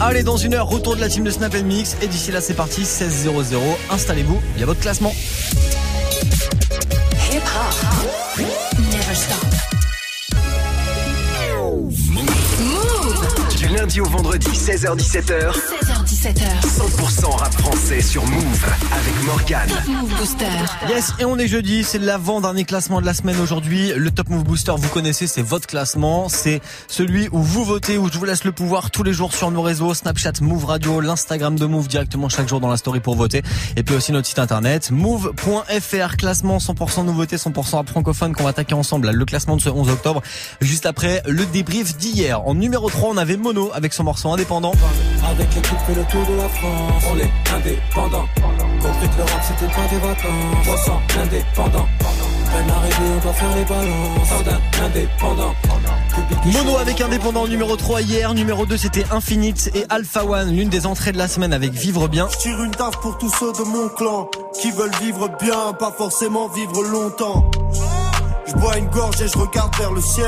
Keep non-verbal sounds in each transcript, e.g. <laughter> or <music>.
Allez, dans une heure, retour de la team de Snap Mix. Et d'ici là, c'est parti, 16-0-0. Installez-vous, il y a votre classement. Hip hop. Lundi au vendredi, 16h-17h, 16h17h. 100% rap français sur Move avec Morgane. Top Move Booster. Yes, et on est jeudi, c'est l'avant-dernier classement de la semaine aujourd'hui. Le Top Move Booster, vous connaissez, c'est votre classement. C'est celui où vous votez, où je vous laisse le pouvoir tous les jours sur nos réseaux, Snapchat, Move Radio, l'Instagram de Move directement chaque jour dans la story pour voter. Et puis aussi notre site internet, move.fr, classement 100% nouveauté, 100% rap francophone qu'on va attaquer ensemble. Le classement de ce 11 octobre, juste après le débrief d'hier. En numéro 3, on avait Mono avec son morceau indépendant. Avec l'équipe fait le tour de la France. On est indépendant. Compris que le rap c'était pas des vacances. 300 indépendants Peine arrivée on doit faire les balances. Sardin indépendant. Mono avec indépendant numéro 3 hier, numéro 2 c'était Infinite et Alpha One, l'une des entrées de la semaine avec Vivre bien. Je tire une taf pour tous ceux de mon clan qui veulent vivre bien, pas forcément vivre longtemps. Je bois une gorge et je regarde vers le ciel.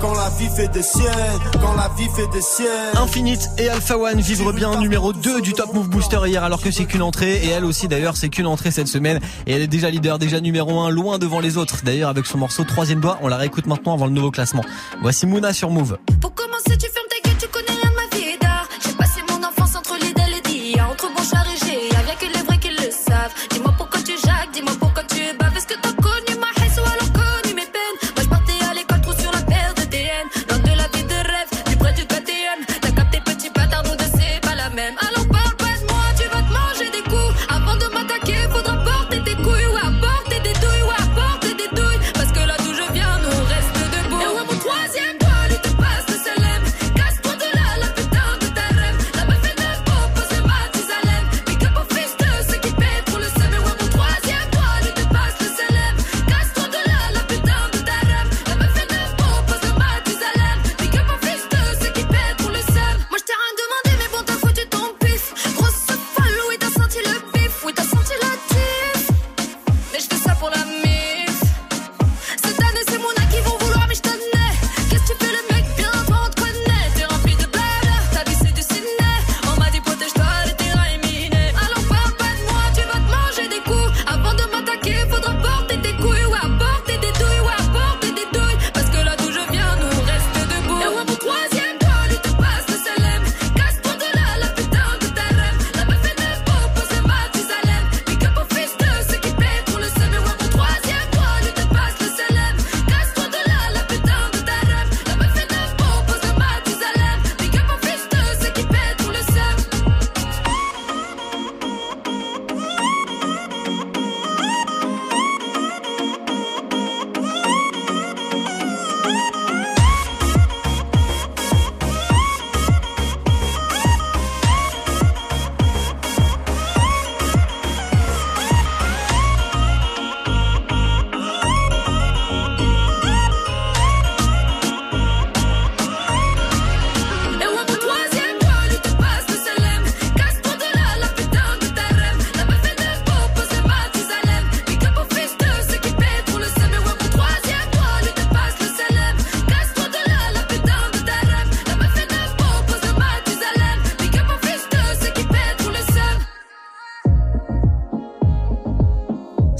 Quand la vie fait des siennes, quand la vie fait des siennes. Infinite et Alpha One vivre bien numéro 2 du Top Move Booster hier alors que c'est qu'une entrée et elle aussi d'ailleurs c'est qu'une entrée cette semaine et elle est déjà leader, déjà numéro 1 loin devant les autres. D'ailleurs avec son morceau troisième doigt, on la réécoute maintenant avant le nouveau classement. Voici Mouna sur Move. Pour commencer, tu fermes ta gueule, tu connais rien de ma vie d'art. J'ai passé mon enfance entre l'idéal et l'IA, entre Bonchard et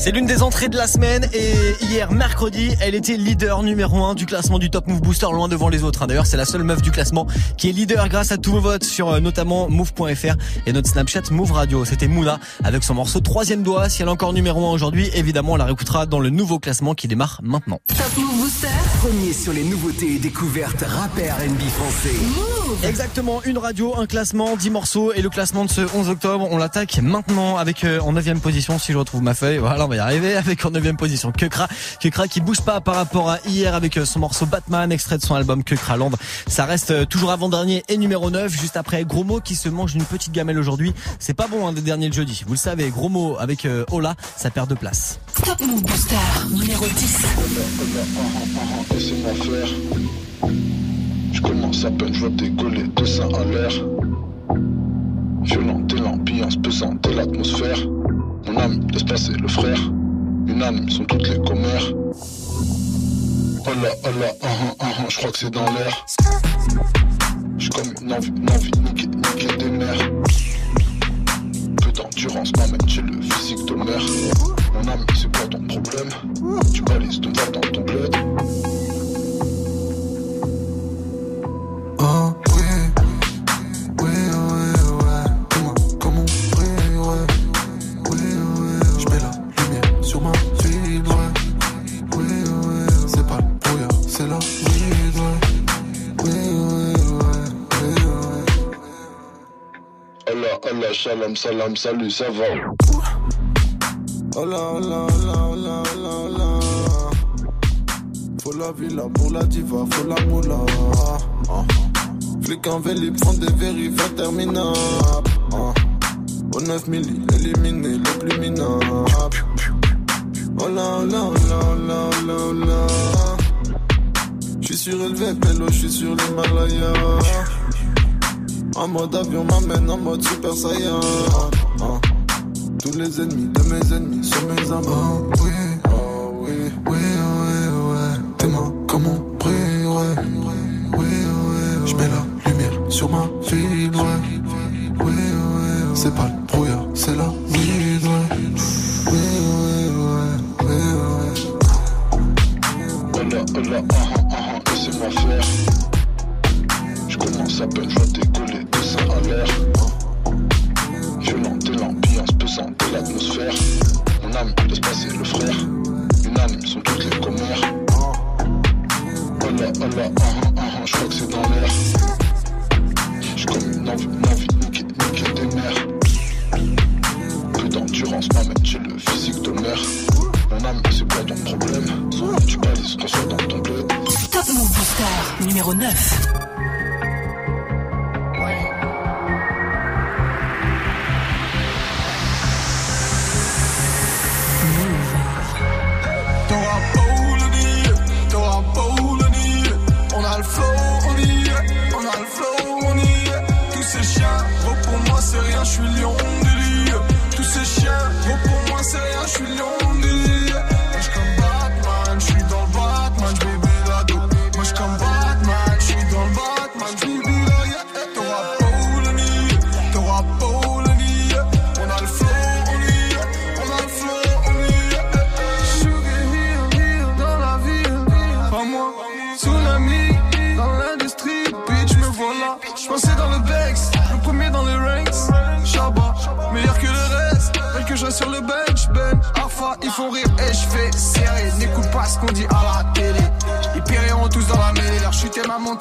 C'est l'une des entrées de la semaine et hier mercredi, elle était leader numéro 1 du classement du Top Move Booster loin devant les autres. hein. D'ailleurs, c'est la seule meuf du classement qui est leader grâce à tous vos votes sur euh, notamment move.fr et notre Snapchat Move Radio. C'était Mouna avec son morceau troisième doigt. Si elle est encore numéro 1 aujourd'hui, évidemment, on la réécoutera dans le nouveau classement qui démarre maintenant. Top Move Booster. Premier sur les nouveautés et découvertes rap et R&B français. Exactement, une radio, un classement, 10 morceaux et le classement de ce 11 octobre, on l'attaque maintenant avec euh, en 9 position si je retrouve ma feuille. Voilà, on va y arriver avec en 9 position Kekra, Kekra qui bouge pas par rapport à hier avec euh, son morceau Batman extrait de son album Kekra Land. Ça reste euh, toujours avant-dernier et numéro 9 juste après Gros Mot qui se mange une petite gamelle aujourd'hui. C'est pas bon hein, des derniers le jeudi. Vous le savez, Gros Mot avec euh, Ola, ça perd de place. Top Move Booster. Numéro 10. Laissez-moi faire. Je commence à peine, je vois décoller deux seins à l'air. Violente l'ambiance pesante et l'atmosphère. Mon ami, laisse passer le frère. Unanime sont toutes les commères. Oh là, oh là, ah, ah, ah, je crois que c'est dans l'air. J'suis comme une envie, une envie niquer, niquer des mères. Peu d'endurance m'amène chez le physique de mère. Mon ami, c'est quoi ton problème Tu balises ton verre dans ton bled. Oh c'est la ouais. Oui, oui, shalom, salam, salut, ça va. Oh oh oh oh là, oh là, oh là. Faut la villa pour la diva, faut la moula. Ah. Flic en véli, prend des vérifs interminables. Ah. Au 9 milli, éliminé le plus minable. Oh là, oh là, oh là, là, oh là, oh surélevé, pélo, j'suis sur l'Himalaya. En mode avion m'amène en mode super saiyan. Ah. Tous les ennemis de mes ennemis sont mes amis. Oh oui, oh oui, oui, oui, ouais. Tes mains comme on brille, ouais. Oui, ouais, je mets la lumière sur ma ville, ouais. Oui, ouais, c'est pas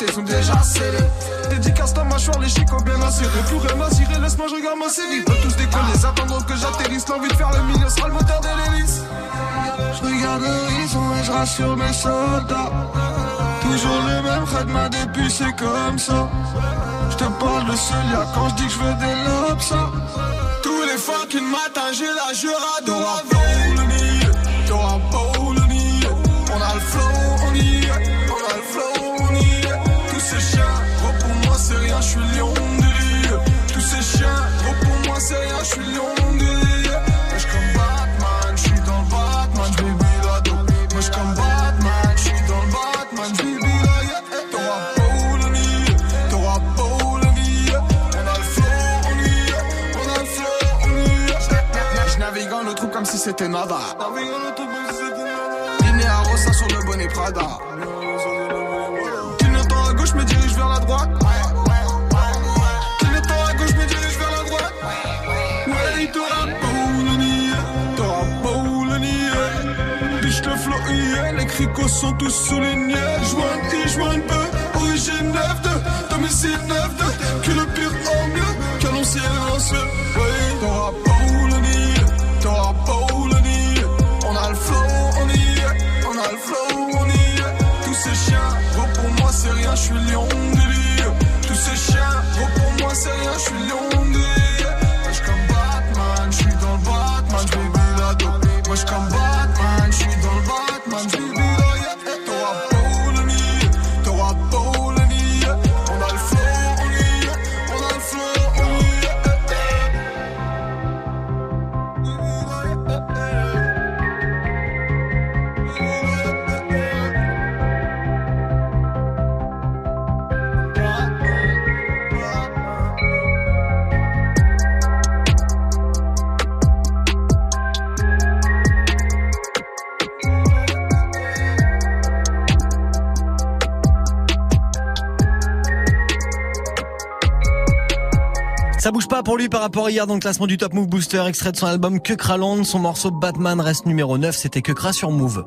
montée sont déjà scellées. Dédicace ta mâchoire, les chicots bien assurés. Plus rien à laisse-moi, je regarde ma série. Ils peuvent tous décoller, ils attendront que j'atterrisse. L'envie de faire le milieu sera le moteur de l'hélice. Je regarde l'horizon et je rassure mes soldats. Toujours le même khadma depuis c'est comme ça. Je te parle de ce lien quand je dis que je veux des lobes ça. Tous les fucking matins j'ai la jura c'était nada. Liné à Rossa sur le bonnet Prada. Clignotant à gauche, me dirige vers la droite. Clignotant à gauche, me dirige vers la droite. Ouais, t'auras beau le nier, t'auras beau le nier. Biche le yeah, les cricots sont tous soulignés. Joint I, joint peu, origine 9-2, domicile 9-2. Que le lui par rapport à hier dans le classement du Top Move Booster, extrait de son album Que Kraland. Son morceau Batman reste numéro 9, c'était Que Kra sur Move.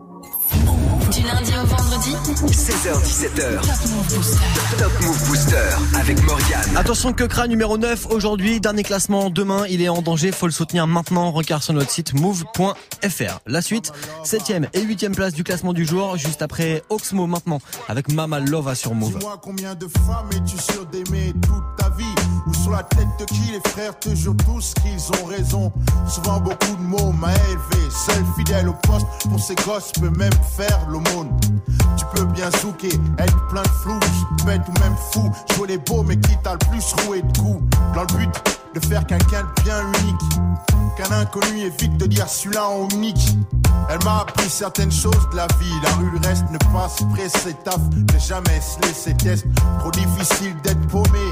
Du lundi au vendredi, 16h17h. Top Move Booster avec Morgane. Attention que Kra numéro 9 aujourd'hui, dernier classement demain, il est en danger, faut le soutenir maintenant, regarde sur notre site move.fr. La suite, 7ème et 8ème place du classement du jour, juste après Oxmo maintenant avec Mama Lova sur Move. Dis-moi combien de femmes es-tu sûr d'aimer toute ta vie? Ou sur la tête de qui les frères te jurent tous qu'ils ont raison. Souvent beaucoup de mots m'a élevé Seul fidèle au poste pour ses gosses peut même faire l'aumône. Tu peux bien souquer, être plein de flou Bête ou même fou, jouer les beaux mais qui t'a le plus roué de coups. Dans le but de faire quelqu'un de bien unique. Qu'un inconnu évite de dire celui-là en unique Elle m'a appris certaines choses de la vie. La rue le reste ne passe pressé taf Ne jamais se laisser test Trop difficile d'être paumé.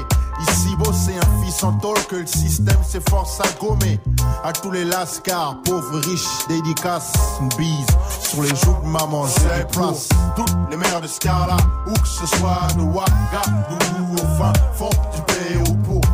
Ici bosser un fils en tôle que le système s'efforce à gommer. À tous les lascars, pauvres, riches, dédicaces Une bise. Sur les joues de maman, j'ai les place. Toutes les mères de Scarla Où que ce soit de Ouagadougou Au fin fond du pays ou pour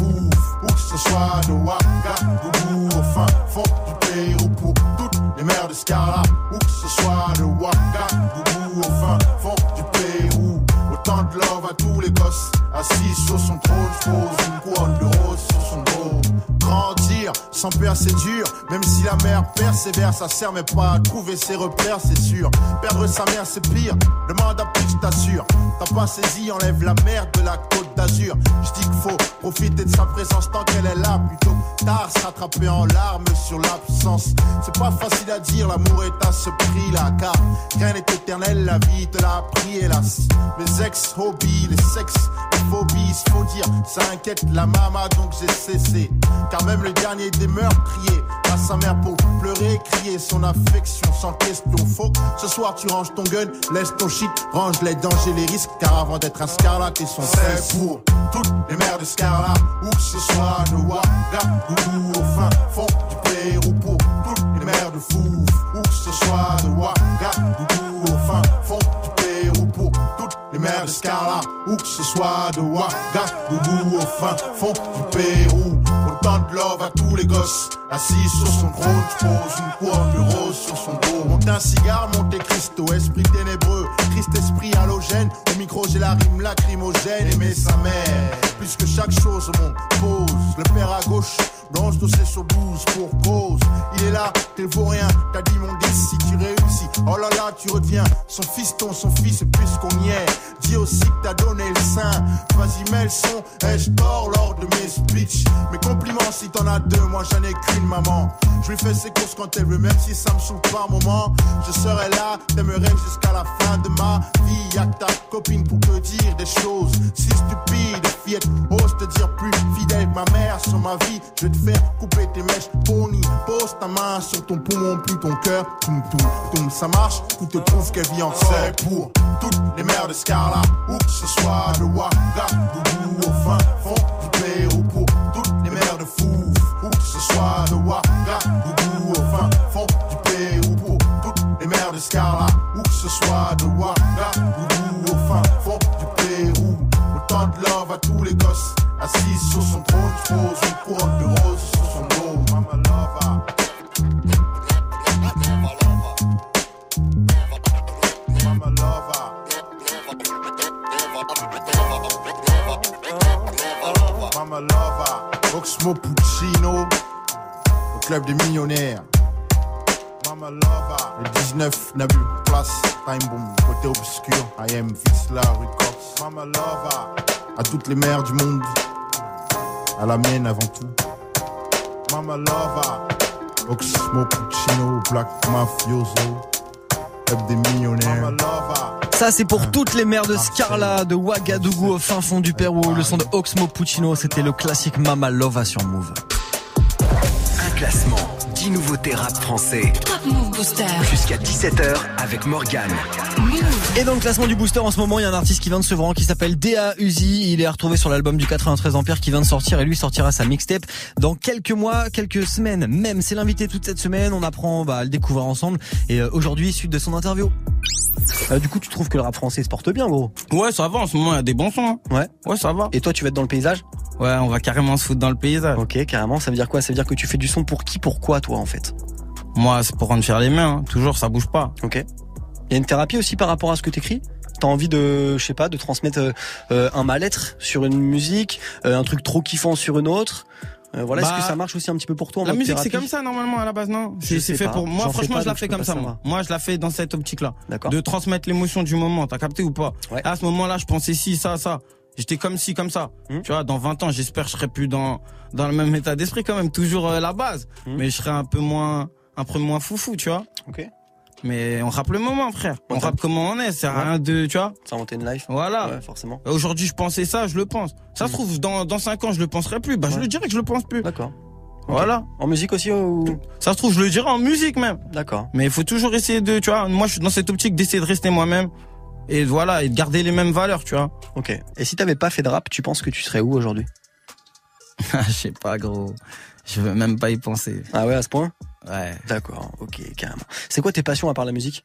Où que ce soit de Ouagadougou Au fin fond du pays ou pour toutes les mères de Scarla. Où que ce soit de Ouagadougou Au fin fond du Pérou Autant de love à tous les gosses. Assis sur son trône, pose une couronne de rose sur son dos Grandir sans peur c'est dur. Même si la mère persévère Ça sert mais pas à trouver ses repères c'est sûr. Perdre sa mère c'est pire. Demande à plus je t'assure. T'as pas saisi enlève la merde de la côte d'Azur. Je dis qu'il faut profiter de sa présence tant qu'elle est là. Plutôt tard se rattraper en larmes sur l'absence. C'est pas facile à dire l'amour est à ce prix là Car rien n'est éternel la vie te l'a appris hélas. Mes ex-hobbies, les sexes, les phobies Faut dire ça inquiète la mama donc j'ai cessé Car même le dernier des meurtriers à sa mère pour pleurer, crier son affection sans question. Faut que ce soir tu ranges ton gun, laisse ton shit, range les dangers, les risques. Car avant d'être un Scarlat, t'es son c'est pour toutes les mères de Scarlat, où que ce soit de Ouagadougou au fin fond du Pérou pour toutes les mères de Fouf, où que ce soit de Ouagadougou au fin fond mères de Scarlat, où que ce soit de Ouagadougou au fin fond du Pérou. Autant de love à tous les gosses. Assis sur son trône, je pose une couronne de rose sur son dos. Monte un cigare, monte Cristo, esprit ténébreux. Christ esprit halogène. Au micro, j'ai la rime lacrymogène. Aimer sa mère, plus que chaque chose au monde. Pose le père à gauche. Blanche dossier sur 12 pour cause. Il est là, t'es rien. T'as dit mon 10 si tu réussis. Oh là là, tu reviens. Son fiston, son fils, puisqu'on y est. Dis aussi que t'as donné le sein. Vas-y, mets le son. Ai-je tort lors de mes speeches? Mes compliments si t'en as deux, moi j'en ai qu'une maman. Je lui fais ses courses quand elle veut, même si ça me saoule par moment. Je serai là, t'aimerais jusqu'à la fin de ma vie. Y'a que ta copine pour te dire des choses si stupides. Fillette, ose te dire plus fidèle ma mère sur ma vie. Je vais te faire couper tes mèches, pony. Pose ta main sur ton poumon, plus ton cœur. Toum, toum, toum, ça marche. Tout te prouve qu'elle vit en C'est pour toutes les mères de Scarla, où que ce soit de Ouagadougou au fin fond du Pérou pour toutes les mères de Fouf, où que ce soit de Ouagadougou au fin fond du Pérou pour toutes les mères de Scarla, où que ce soit de Ouagadougou au à tous les gosses, assis sur son trône, je pose une couronne de rose sur son dos. Mama lova. Mama lova. Mama lova. Oxmo Puccino. Au club des millionnaires. Mama lova. Le 19 n'a plus place. Time boom. Côté obscur. I am Visla Records. Mama lova. À toutes les mères du monde. À la mienne avant tout. Mama lova. Oxmo Puccino. Black Mafioso. Club des millionnaires. Mama lova. Ça, c'est pour toutes les mères de Scarla, de Ouagadougou au fin fond du Pérou. Le son de Oxmo Puccino, c'était le classique Mama Lova sur Move. Un classement, 10 nouveautés rap français. Top Move Booster. Jusqu'à 17h avec Morgane. Et dans le classement du booster en ce moment, il y a un artiste qui vient de Sevran qui s'appelle D.A. Uzi. Il est retrouvé sur l'album du 93 Empire qui vient de sortir et lui sortira sa mixtape dans quelques mois, quelques semaines même. C'est l'invité toute cette semaine. On apprend bah, à le découvrir ensemble. Et euh, aujourd'hui, suite de son interview. Euh, du coup, tu trouves que le rap français se porte bien, gros? Ouais, ça va, en ce moment, il y a des bons sons. hein. Ouais. Ouais, ça va. Et toi, tu vas être dans le paysage? Ouais, on va carrément se foutre dans le paysage. Ok, carrément. Ça veut dire quoi? Ça veut dire que tu fais du son pour qui, pourquoi, toi, en fait? Moi, c'est pour rendre les mains. hein. Toujours, ça bouge pas. Ok. Il y a une thérapie aussi par rapport à ce que t'écris? T'as envie de, je sais pas, de transmettre euh, euh, un mal-être sur une musique, euh, un truc trop kiffant sur une autre? Euh, voilà, Bah, est-ce que ça marche aussi un petit peu pour toi en La musique, c'est comme ça normalement à la base, non? C'est fait pas. pour moi. Franchement, pas, je la fais comme ça. Moi, moi, je la fais dans cette optique-là. D'accord. De transmettre l'émotion du moment. T'as capté ou pas? Ouais. À ce moment-là, je pensais si, ça, ça. J'étais comme ci, comme ça. Hmm. Tu vois, dans 20 ans, j'espère que je serai plus dans dans le même état d'esprit quand même, toujours euh, la base. Hmm. Mais je serai un peu moins un peu moins foufou, tu vois. Ok. Mais on rappe le moment, frère. On Ouais, rappe comment on est. C'est Ouais. rien de, tu vois. Ça inventer une life. Voilà. Ouais, forcément. Aujourd'hui, je pensais ça, je le pense. Ça se trouve, dans, dans 5 ans, je le penserai plus. Bah, je le dirai que je le pense plus. D'accord. Voilà. En musique aussi ou? Ça se trouve, je le dirai en musique même. D'accord. Mais il faut toujours essayer de, tu vois, moi, je suis dans cette optique d'essayer de rester moi-même. Et voilà, et de garder les mêmes valeurs, tu vois. Ok. Et si t'avais pas fait de rap, tu penses que tu serais où aujourd'hui? <laughs> Je sais pas, gros. Je veux même pas y penser. Ah ouais, à ce point? Ouais. D'accord. Ok, carrément. C'est quoi tes passions à part la musique?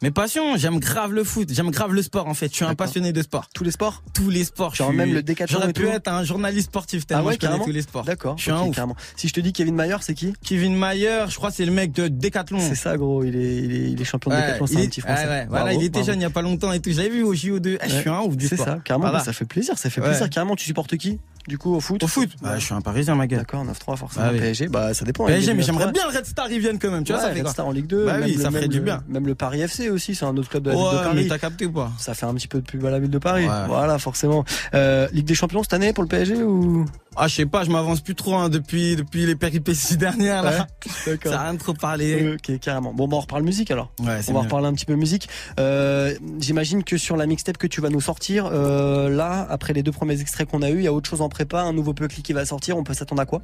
Mes passions, j'aime grave le foot, j'aime grave le sport en fait. Je suis un passionné de sport. Tous les sports Tous les sports. Genre je suis- même le décathlon J'aurais pu tout être un journaliste sportif tellement Ah ouais, je connais tous les sports. D'accord. Je suis un ouf. carrément. Si je te dis Kevin Mayer, c'est qui Kevin Mayer, je crois que c'est le mec de Décathlon. C'est ça, gros. Il est, il est, il est champion de Ouais, décathlon. C'est un petit français. ouais, ouais, voilà, il était bravo. jeune il y a pas longtemps et tout. J'avais vu au JO2. Eh, je suis un ouf du C'est sport. ça, carrément. Voilà. bah, ça fait plaisir. Ça fait Ouais. plaisir. Carrément, tu supportes qui? Du coup, au foot Au foot bah, Je suis un parisien, ma gueule. D'accord, 9-3 forcément. Ah oui. PSG, bah ça dépend. PSG, mais j'aimerais 9-3. bien le Red Star il vienne quand même. Tu vois, Ouais, ça fait Red Star en Ligue 2. Bah oui, le- ça ferait du bien. Même le Paris FC aussi, c'est un autre club de la ville de Ouais, Paris. t'as capté ou pas? Ça fait un petit peu de pub à la ville de Paris. Ouais. Voilà, forcément. Euh, Ligue des Champions cette année pour le PSG ou? Ah, je sais pas, je m'avance plus trop hein, depuis depuis les péripéties <laughs> dernières là. D'accord. Ça a rien de trop parlé. Ok, carrément. Bon, bah, on reparle musique alors. Ouais, On va mieux. reparler un petit peu musique. Euh, J'imagine que sur la mixtape que tu vas nous sortir, euh, là, après les deux premiers extraits qu'on a eu, il y a autre chose en prépa, un nouveau clip qui va sortir. On peut s'attendre à quoi?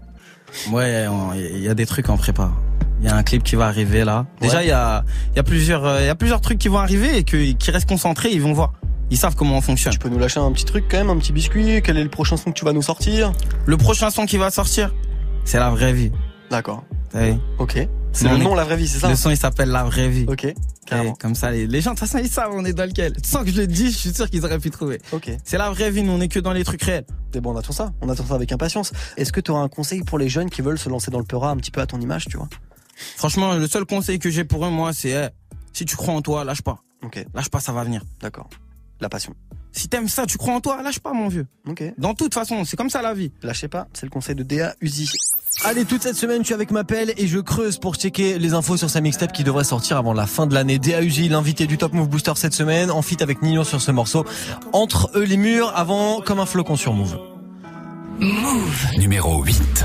Ouais, il y a des trucs en prépa. Il y a un clip qui va arriver là. Déjà, il y a il y a plusieurs euh, il y a plusieurs trucs qui vont arriver et que qui restent concentrés, ils vont voir. Ils savent comment on fonctionne. Tu peux nous lâcher un petit truc quand même, un petit biscuit. Quel est le prochain son que tu vas nous sortir? Le prochain son qui va sortir, c'est la vraie vie. D'accord. Vu? Ok. C'est le est- nom, la vraie vie, c'est ça Le son il s'appelle la vraie vie. Ok. Et Carrément. comme ça, les, les gens de toute façon ils savent on est dans lequel. Sans que je le dise, je suis sûr qu'ils auraient pu trouver. Ok. C'est la vraie vie, nous on est que dans les trucs réels. C'est bon, on attend ça. On attend ça avec impatience. Est-ce que tu auras un conseil pour les jeunes qui veulent se lancer dans le peura un petit peu à ton image, tu vois? Franchement, le seul conseil que j'ai pour eux, moi, c'est si tu crois en toi, lâche pas. Ok. Lâche pas, ça va venir. D'accord. La passion. Si t'aimes ça, tu crois en toi, lâche pas, mon vieux. Ok. Dans toute façon, c'est comme ça la vie. Lâchez pas, c'est le conseil de DA Uzi. Allez, toute cette semaine, je suis avec Mapel et je creuse pour checker les infos sur sa mixtape qui devrait sortir avant la fin de l'année. DA Uzi, l'invité du Top Move Booster cette semaine, en feat avec Nino sur ce morceau. Entre eux les murs, avant comme un flocon sur Move. Numéro 8.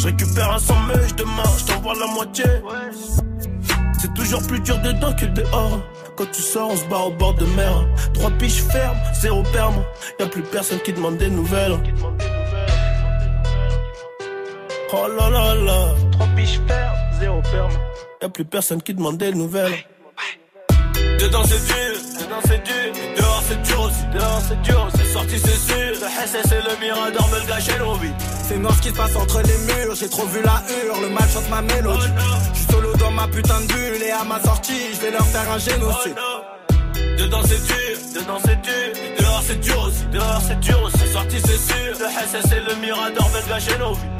je récupère un sandwich demain, je t'envoie la moitié. C'est toujours plus dur dedans que dehors. Quand tu sors, on se barre au bord de mer. Trois piches fermes, zéro perme. Y'a plus personne qui demande des nouvelles. Oh là là là. Trois piches fermes, zéro perme. Y'a plus personne qui demande des nouvelles. Dedans c'est dur, dedans c'est dur, et dehors c'est dur aussi, dehors c'est dur, c'est sorti c'est sûr, le SS et le Mirador me le l'envie. C'est noir ce qui se passe entre les murs, j'ai trop vu la hurle, le mal chante ma mélodie. Je suis solo dans ma putain de bulle et à ma sortie, je vais leur faire un génocide. Dedans c'est dur, dedans c'est dur, et dehors c'est dur aussi, dehors c'est dur aussi, sorti c'est sûr, le SS et le Mirador me le gâchaient l'envie.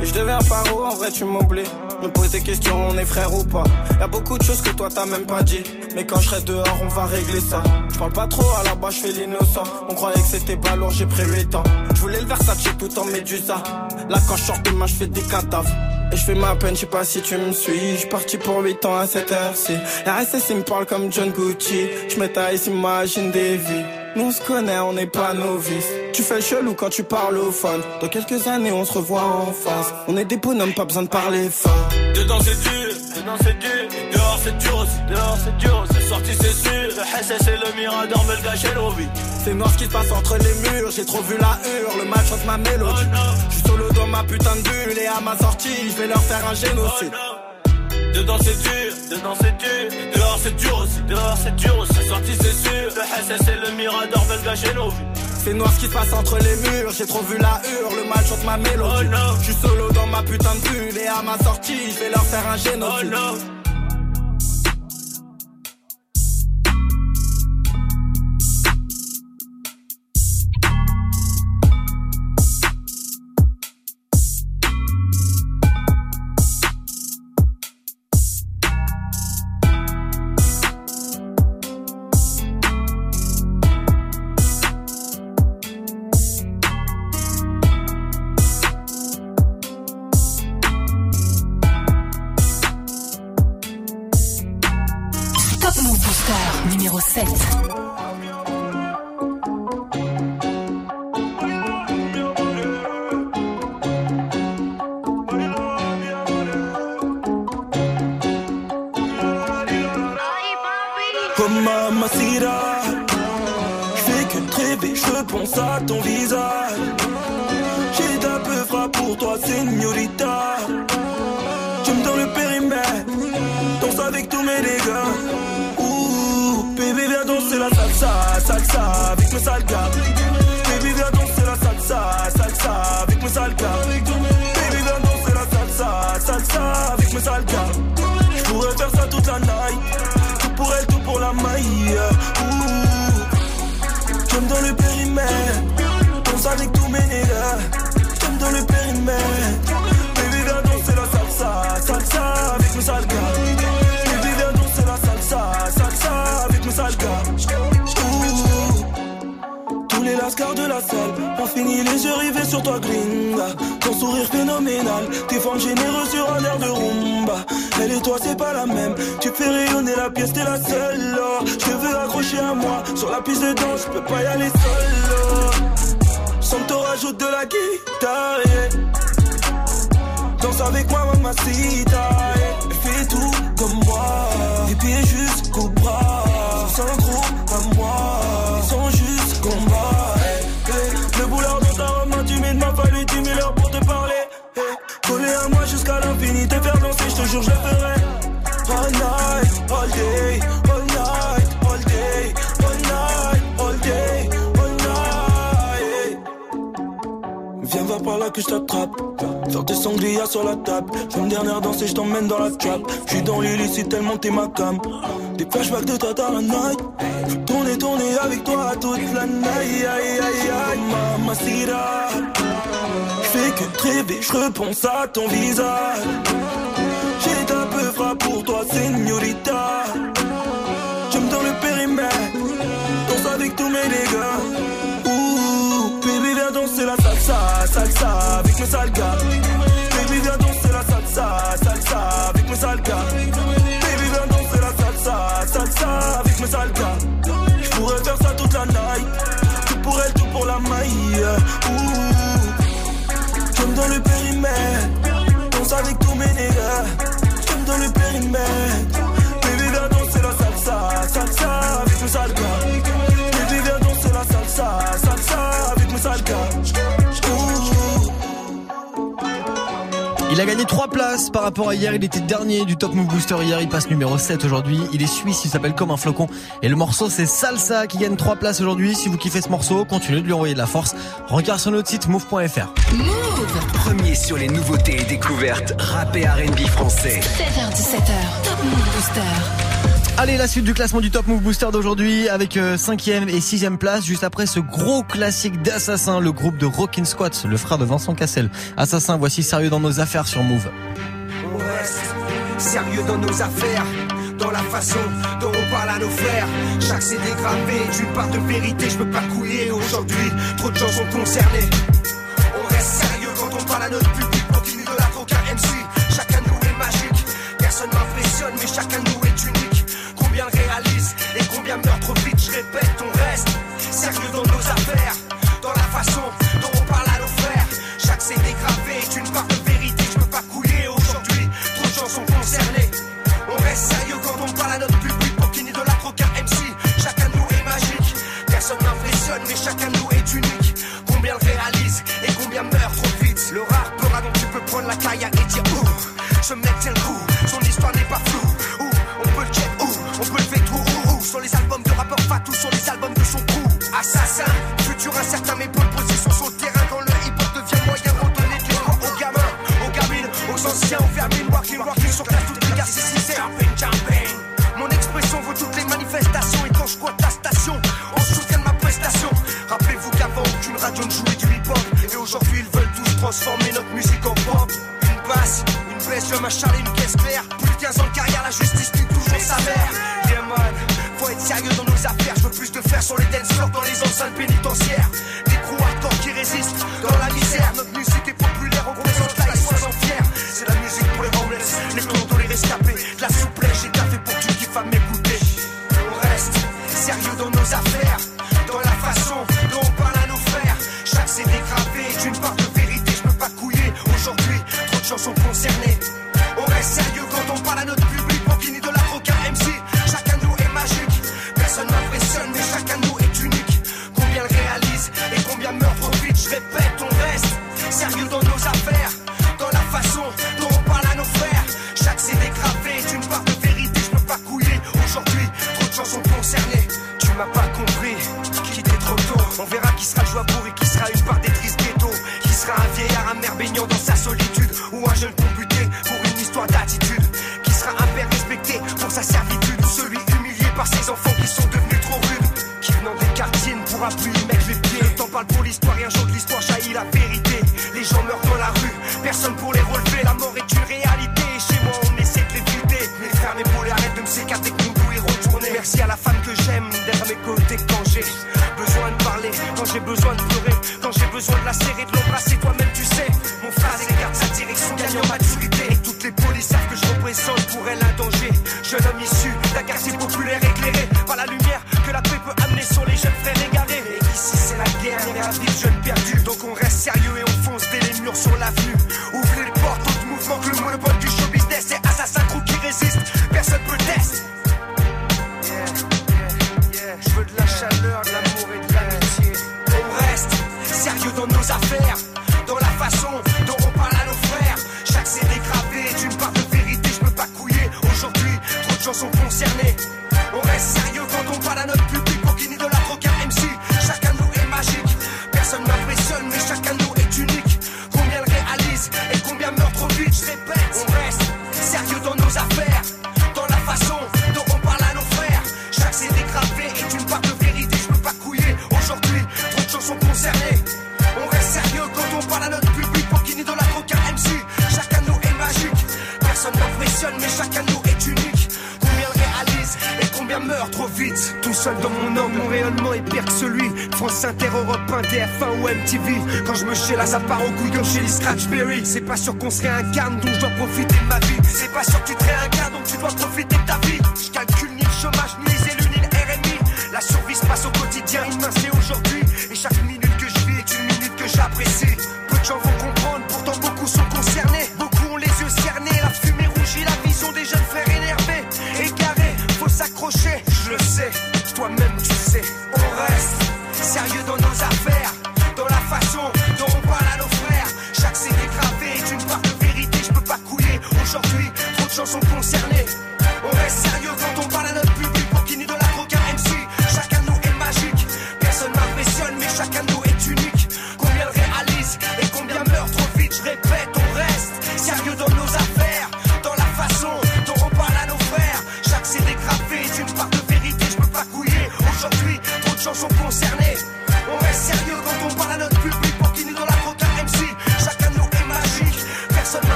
Et je deviens paro, en vrai tu m'oublies. Me pose des questions, on est frère ou pas. Y'a beaucoup de choses que toi t'as même pas dit. Mais quand je serai dehors, on va régler ça. Je parle pas trop, à la base je fais l'innocent. On croyait que c'était pas lourd, j'ai pris 8 ans. Je voulais le Versace tout en médusa. Là quand je sors demain, je fais des cataves. Et je fais ma peine, je sais pas si tu me suis. Je suis parti pour 8 ans à cette heure-ci. RSS, il me parle comme John Gucci. Je me taille, imagine des vies. Nous on se connaît, on n'est pas novices. Tu fais chelou quand tu parles au phone. Dans quelques années, on se revoit en face. On est des bonhommes, pas besoin de parler fort. Dedans c'est dur, dedans c'est dur. Dehors c'est dur aussi, dehors c'est dur. C'est sorti, c'est sûr. Le SS et le Mirador me le gâchent. C'est noir ce qui se passe entre les murs. J'ai trop vu la hurle, le match entre ma mélodie. Je suis solo dans ma putain de bulle et à ma sortie, je vais leur faire un génocide. Dedans c'est dur, dedans c'est dur. Dehors c'est dur aussi, dehors c'est dur aussi. C'est sorti, c'est sûr. Le SS et le Mirador me le gâchent nos vies. C'est noir ce qui se passe entre les murs. J'ai trop vu la hurle, le mal chante ma mélodie. Je suis solo dans ma putain de bulle et à ma sortie, je vais leur faire un génocide. Top Je pourrais faire ça toute la night. Tout pour elle, tout pour la maille. Ouh, tu me donnes le périmètre. Danse avec tous mes nègres. Tu me donnes le périmètre De la salle ont fini les yeux rivés sur toi, gringa. Ton sourire phénoménal, tes formes généreuses sur un air de rumba. Elle et toi, c'est pas la même. Tu fais rayonner la pièce, t'es la seule. Je veux accrocher à moi. Sur la piste de danse, je peux pas y aller seul. Sans te rajoute de la guitare. Danse avec moi, mamacita. yeah. Fais tout comme moi. Des pieds jusqu'au bras. Sans gros à moi. Te je ferai. All night, all day, all night, all day, all night, all day, all night. Viens voir par là que je t'attrape. Faire des sangliers sur la table. Je une dernière danse et je t'emmène dans la trap. Je suis dans l'illicite tellement t'es ma cam. Des flashbacks de dans la night. Tourner avec toi toute la night. Aïe, aïe, aïe, aïe, mamacita. Je fais que te rêver, je repense à ton visage. Pour toi, señorita. Je me donne le périmètre. Danse avec tous mes dégâts. Ouh, baby, viens danser la salsa, salsa avec mes sales. Baby, viens danser la salsa, salsa avec mes sales. Baby, viens danser la salsa, salsa avec mes sales gars. Je pourrais faire ça toute la night. Tout pour elle, tout pour la maille. Ouh, je me donne le périmètre. Danse avec tous mes nègres. Donne le périmètre. Baby, viens danser la salsa, salsa avec mes sales gars. Baby, viens danser la salsa, salsa avec mes sales Il a gagné 3 places par rapport à hier. Il était dernier du Top Move Booster hier. Il passe numéro 7 aujourd'hui. Il est suisse. Il s'appelle comme un flocon. Et le morceau, c'est Salsa qui gagne 3 places aujourd'hui. Si vous kiffez ce morceau, continuez de lui envoyer de la force. Regarde sur notre site move.fr. Premier sur les nouveautés et découvertes rap et R&B français. 7h17h, Top Move Booster. Allez, la suite du classement du Top Move Booster d'aujourd'hui avec euh, 5ème et 6ème place. Juste après ce gros classique d'Assassin, le groupe de Rockin' Squats, le frère de Vincent Cassel. Assassin, voici sérieux dans nos affaires sur Move. On reste sérieux dans nos affaires dans la façon dont on parle à nos frères. Chaque c'est dégravé tu part de vérité, je peux pas couiller aujourd'hui. Trop de gens sont concernés. On reste sérieux quand on parle à notre public. Continue de la coca MC. Chacun de nous est magique. Personne m'impressionne, mais chacun de nous je mec le coup, son histoire n'est pas floue. Où on peut le check, où on peut le faire. où, où, sur les albums de rappeurs Fatou, sur les albums de son crew. Assassin, pas sûr qu'on se réincarne, donc je dois profiter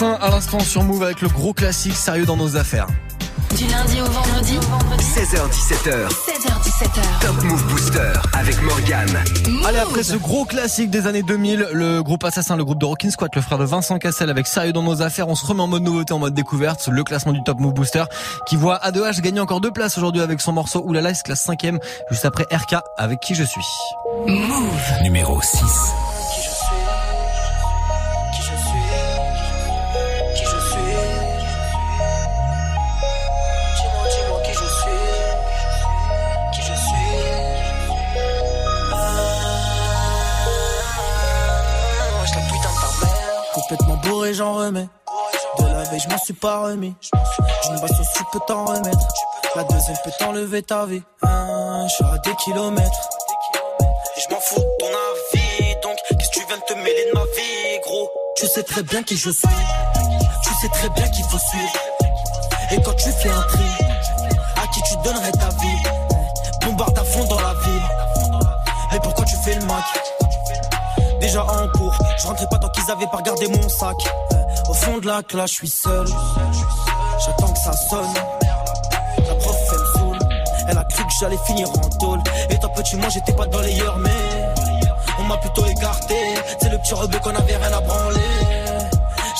À l'instant sur Move avec le gros classique sérieux dans nos affaires. Du lundi au vendredi, 16h17h. 16h17h. Top Move Booster avec Morgan. Allez, après ce gros classique des années 2000, le groupe Assassin, le groupe de Rockin' Squat, le frère de Vincent Cassel avec Sérieux dans nos affaires, on se remet en mode nouveauté, en mode découverte, le classement du Top Move Booster qui voit A2H gagner encore deux places aujourd'hui avec son morceau Oulala, il se classe cinquième juste après RK avec qui je suis. Move numéro 6. J'en remets. De la veille, je m'en suis pas remis. D'une basse tu peux t'en remettre. La deuxième peut t'enlever ta vie. Hein, je suis à des kilomètres. Et je m'en fous de ton avis. Donc, qu'est-ce que tu viens de te mêler de ma vie, gros? Tu sais très bien qui je suis. Tu sais très bien qu'il faut suivre. Et quand tu fais un tri, à qui tu donnerais ta vie? Bombarde à fond dans la ville. Et pourquoi tu fais le mac Déjà en cours, je rentrais pas tant qu'ils avaient pas regardé mon sac. Au fond de la classe, je suis seul. J'attends que ça sonne. La prof, elle me saoule. Elle a cru que j'allais finir en tôle. Et toi, petit, moi, j'étais pas dans les heures, mais on m'a plutôt écarté. C'est le petit rebeu qu'on avait rien à branler.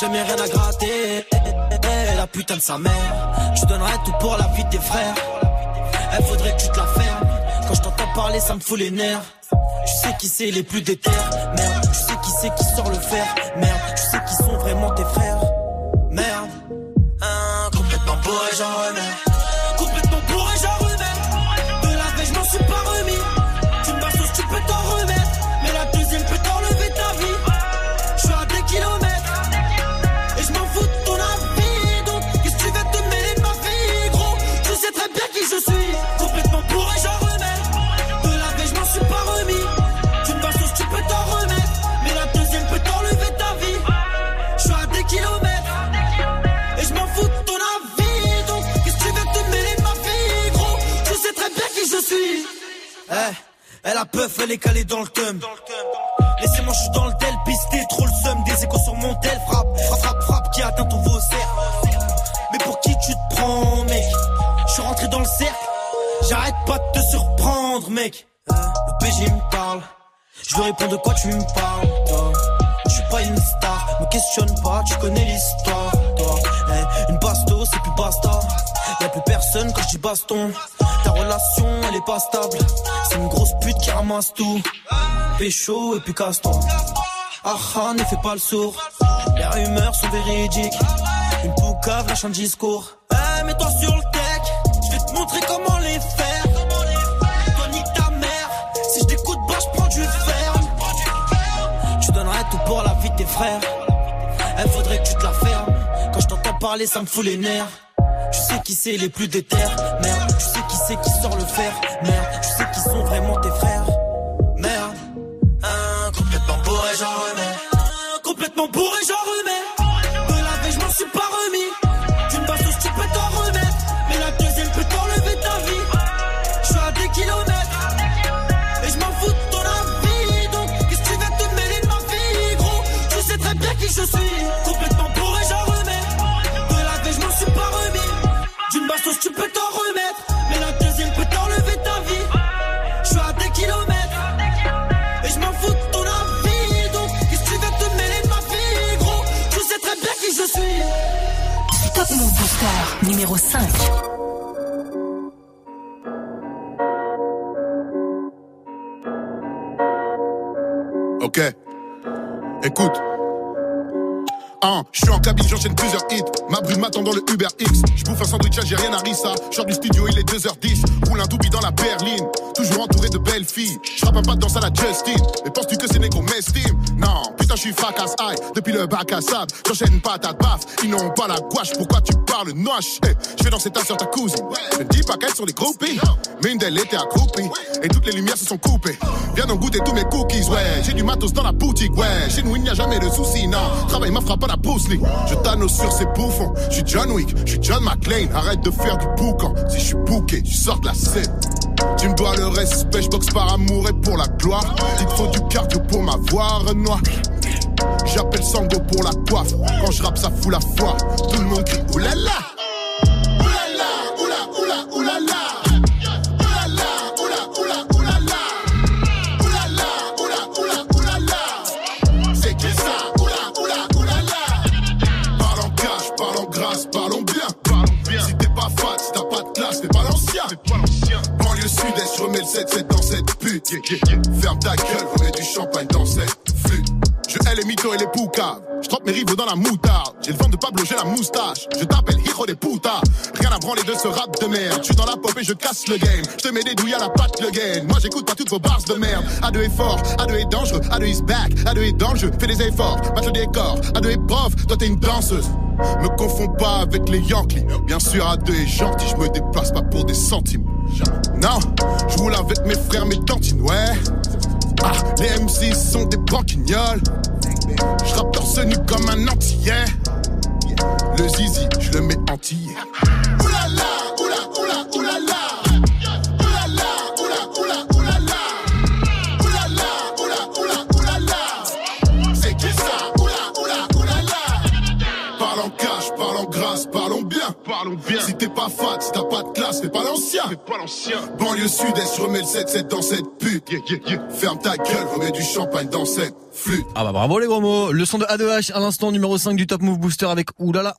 Jamais rien à gratter. Eh, la putain de sa mère. Je donnerais tout pour la vie de frères. Elle faudrait que tu te la fermes. Quand je t'entends parler, ça me fout les nerfs. Tu sais qui c'est les plus déter Merde, sais qui sort le fer Merde, tu sais qui sont vraiment tes frères peuf, elle est calée dans le thème Laissez-moi, je suis dans le tel, pisté, trop le seum, des échos sur mon tel, frappe, frappe, frappe, frappe, qui atteint tous vos. Mais pour qui tu te prends, mec? Je suis rentré dans le cercle, j'arrête pas de te surprendre, mec. Le PG me parle, je lui réponds de quoi tu me parles. Je suis pas une star, me questionne pas, tu connais l'histoire, toi. Eh, une basto, c'est plus basta. Y'a plus personne quand je dis baston. Ta relation, elle est pas stable. Ramasse tout. Pécho et puis casse-toi. Ah ah, ne fais pas le sourd. Les rumeurs sont véridiques. Une poucave lâche un discours. Eh, mets-toi sur le tech. Je vais te montrer comment les faire. Toi, ta mère. Si je t'écoute pas, je prends du fer. Tu donnerais tout pour la vie de tes frères. Elle faudrait que tu te la fermes. Quand je t'entends parler, ça me fout les nerfs. Tu sais qui c'est les plus déter Merde, tu sais qui c'est qui sort le fer Merde, tu sais qui sont vraiment tes frères bac à sable, j'enchaîne patate baf. Ils n'ont pas la gouache, pourquoi tu parles noche? Hey, Je fais danser ta soeur, ta cousine. Ne dis pas qu'elles sont des groupies. Mais une d'elles était accroupie. Et toutes les lumières se sont coupées. Viens donc goûter tous mes cookies, ouais. J'ai du matos dans la boutique, ouais. Chez nous, il n'y a jamais de soucis, non. Travail ma frappe à la Bruce Lee. Je t'annonce sur ces bouffons. Je suis John Wick, je suis John McClane. Arrête de faire du boucan. Si je suis bouqué, tu sors de la scène. Tu me dois le respect, je boxe par amour et pour la gloire. Il faut du cardio pour m'avoir noir. J'appelle Sango pour la coiffe. Quand je rappe, ça fout la foi. Tout le monde crie oulala. Oulala, oula, oula, oulala. Oulala, oula, oula, oulala. Oulala, oula, oula, oulala. C'est qui ça Oula, oula, oulala. Parle en cash, parle en grâce, parlons bien. Si t'es pas fat, si t'as pas de classe, t'es pas l'ancien. Banlieue sud-est, je remets le 7-7 dans cette pute. Ferme ta gueule, remets du champagne dans cette et les poucaves. Je mes rivaux dans la moutarde. J'ai le vent de Pablo, j'ai la moustache. Je t'appelle hijo de puta. Rien à branler de ce rap de merde. Je suis dans la pop et je casse le game. Je te mets des douilles à la patte le gain. Moi j'écoute pas toutes vos bars de merde. A2 est fort, A2 est dangereux, A2 is back, A2 est dans le jeu. Fais des efforts, match le décor. A2 est prof, toi t'es une danseuse. Me confonds pas avec les Yankees. Bien sûr, A2 est gentil, je me déplace pas pour des centimes. Non, je roule avec mes frères, mes tantines, ouais. Ah, les MC sont des branquignoles. Je rappe torse nu comme un antillais. Le zizi, je le mets entier. Oulala, oula, oula, oulala. Oulala, oula, oula, oulala. Oulala, oula, oula, oulala. C'est qui ça? Oula, oula, oulala. Parle en cash, parle en grâce, parlons bien. Parlons bien. Si t'es pas fat, si t'as pas de classe, l'ancien. Fais pas l'ancien. Banlieue sud-est, je remets le 7-7 dans cette pute. Ferme ta gueule, remets du champagne dans cette flûte. Ah bah bravo les gros mots. Le son de A2H à l'instant numéro 5 du Top Move Booster avec Oulala.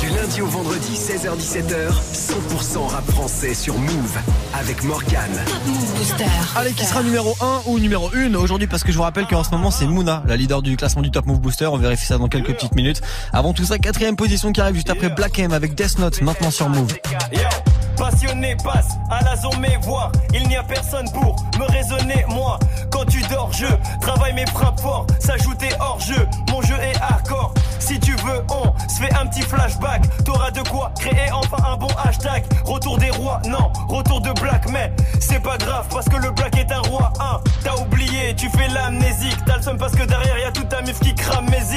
Du lundi au vendredi, 16h-17h, 100% rap français sur Move avec Morgane. Allez, qui sera numéro 1 ou numéro 1 aujourd'hui parce que je vous rappelle qu'en ce moment c'est Mouna, la leader du classement du Top Move Booster. On vérifie ça dans quelques petites minutes. Avant tout ça, quatrième position qui arrive juste après Black M avec Death Note maintenant sur Move. Passionné passe à la zone mes voix. Il n'y a personne pour me raisonner, moi. Quand tu dors, je travaille mes frappes fort. S'ajouter hors jeu, mon jeu est hardcore. Si tu veux, on se fait un petit flashback. T'auras de quoi créer enfin un bon hashtag. Retour des rois, non, retour de Black, mais c'est pas grave parce que le Black est un roi. Hein, T'as oublié, tu fais l'amnésique. T'as le seum parce que derrière y a toute ta mif qui crame mes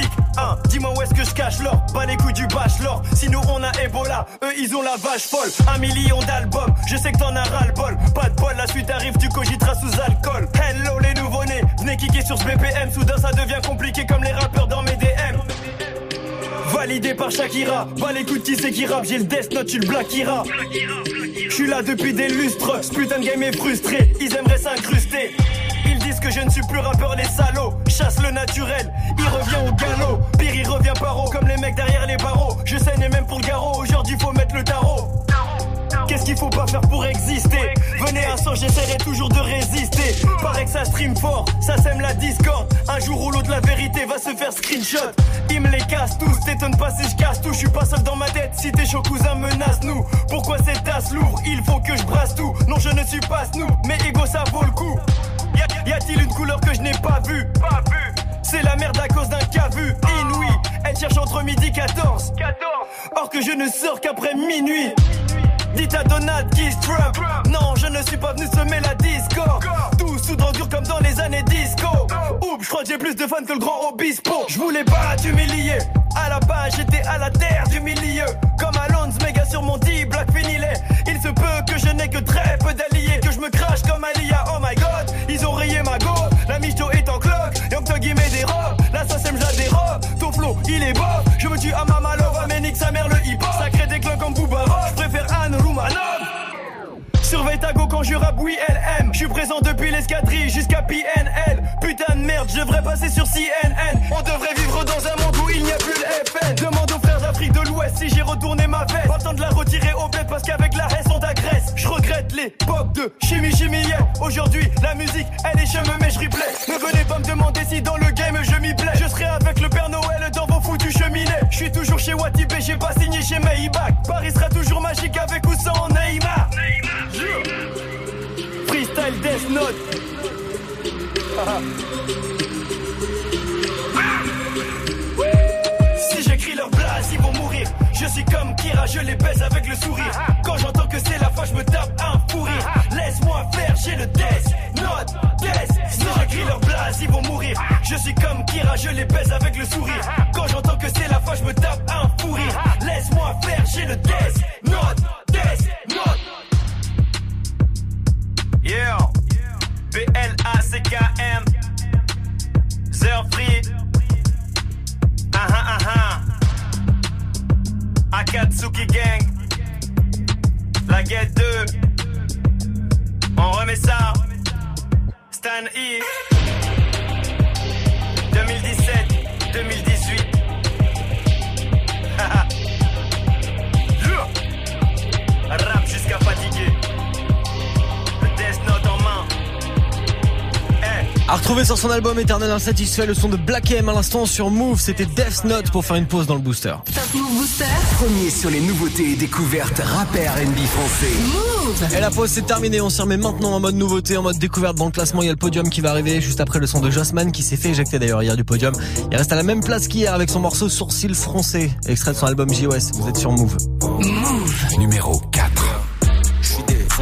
où est-ce que je cache l'or. Pas les coups du bachelor. Si nous on a Ebola, eux ils ont la vache folle. Un million d'albums, je sais que t'en as ras-le-bol. Pas de bol, la suite arrive, tu cogiteras sous alcool. Hello les nouveau-nés, venez kicker sur ce BPM. Soudain ça devient compliqué comme les rappeurs dans mes DM. Validé par Shakira, bah l'écoute qui c'est qui rappe, j'ai le Death Note, tu le Black Ira. Je suis là depuis des lustres, ce putain de game est frustré, ils aimeraient s'incruster. Ils disent que je ne suis plus rappeur, les salauds. Chasse naturel, il revient au galop. Pire, il revient paro comme les mecs derrière les barreaux. Je saigne et même pour le garrot, aujourd'hui faut mettre le tarot. Qu'est-ce qu'il faut pas faire pour exister? Venez un sang, j'essaierai toujours de résister. Paraît que ça stream fort, ça sème la discorde. Un jour ou l'autre, la vérité va se faire screenshot. Ils me les cassent tous, t'étonnes pas si je casse tout. Je suis pas seul dans ma tête, si tes chaud cousin menace nous. Pourquoi cette tasse lourde Il faut que je brasse tout. Non, je ne suis pas Snoop, mais ego ça vaut le coup. Y a-t-il une couleur que je n'ai pas vue Pas vue? C'est la merde à cause d'un cas vu inouï. Elle cherche entre midi 14. 14. Or que je ne sors qu'après minuit. Dites à Donald Kiss Trump. Non je ne suis pas venu semer la discord Tout sous drogue dure comme dans les années disco. Oups je crois que j'ai plus de fans que le grand Obispo. Je voulais pas t'humilier. À la base j'étais à la terre du milieu. Comme Alonso méga sur mon D-block finilé Il se peut que je n'ai que très peu d'alliés. Que je me crache comme Alia. Oh my god Ils ont rayé ma go sauce aime la dérobe Ton flow il est beau Je me tue à ma malova Mais nique sa mère le hip hop Ça crée des cloques comme Booba Je préfère Anne Roumanoff Surveille ta go quand je oui, aime. Je suis présent depuis l'escadrille jusqu'à PNL. Putain de merde, je devrais passer sur CNN. On devrait vivre dans un monde où il n'y a plus le FN. Demande aux frères d'Afrique de l'Ouest si j'ai retourné ma veste. Pas besoin de la retirer au bled parce qu'avec la haine on t'agresse. Je regrette l'époque de chimie chimie. Aujourd'hui, la musique, elle est chemin mais je replay. Ne venez pas me demander si dans le game je m'y j'ai pas signé chez Maybach. Paris sera toujours magique avec ou sans Neymar. Freestyle Death Note. Si j'écris leur blase, ils vont mourir. Je suis comme Kira, je les baise avec le sourire. Quand j'entends que c'est la fin, je me tape un fou rire. Laisse-moi faire, j'ai le Death Note. Ils vont mourir. Je suis comme Kira, je les baise avec le sourire. Quand j'entends que c'est la fin, je me tape un fou rire. Laisse-moi faire, j'ai le Death Note. Death Note. Yeah. B-L-A-C-K-M. Zer Free. Ah ah ah ah. Akatsuki Gang. La guette 2. On remet ça. Stan E. 2017, À retrouver sur son album Éternel Insatisfait le son de Black M à l'instant sur Move. C'était Death Note pour faire une pause dans le booster. Top Move Booster. Premier sur les nouveautés et découvertes rappeurs NB français. Move. Et la pause c'est terminé, on s'y remet maintenant en mode nouveauté, en mode découverte dans le classement. Il y a le podium qui va arriver juste après le son de Jossman qui s'est fait éjecter d'ailleurs hier du podium. Il reste à la même place qu'hier avec son morceau Sourcil Français, extrait de son album JOS. Vous êtes sur Move. Move. Numéro 4.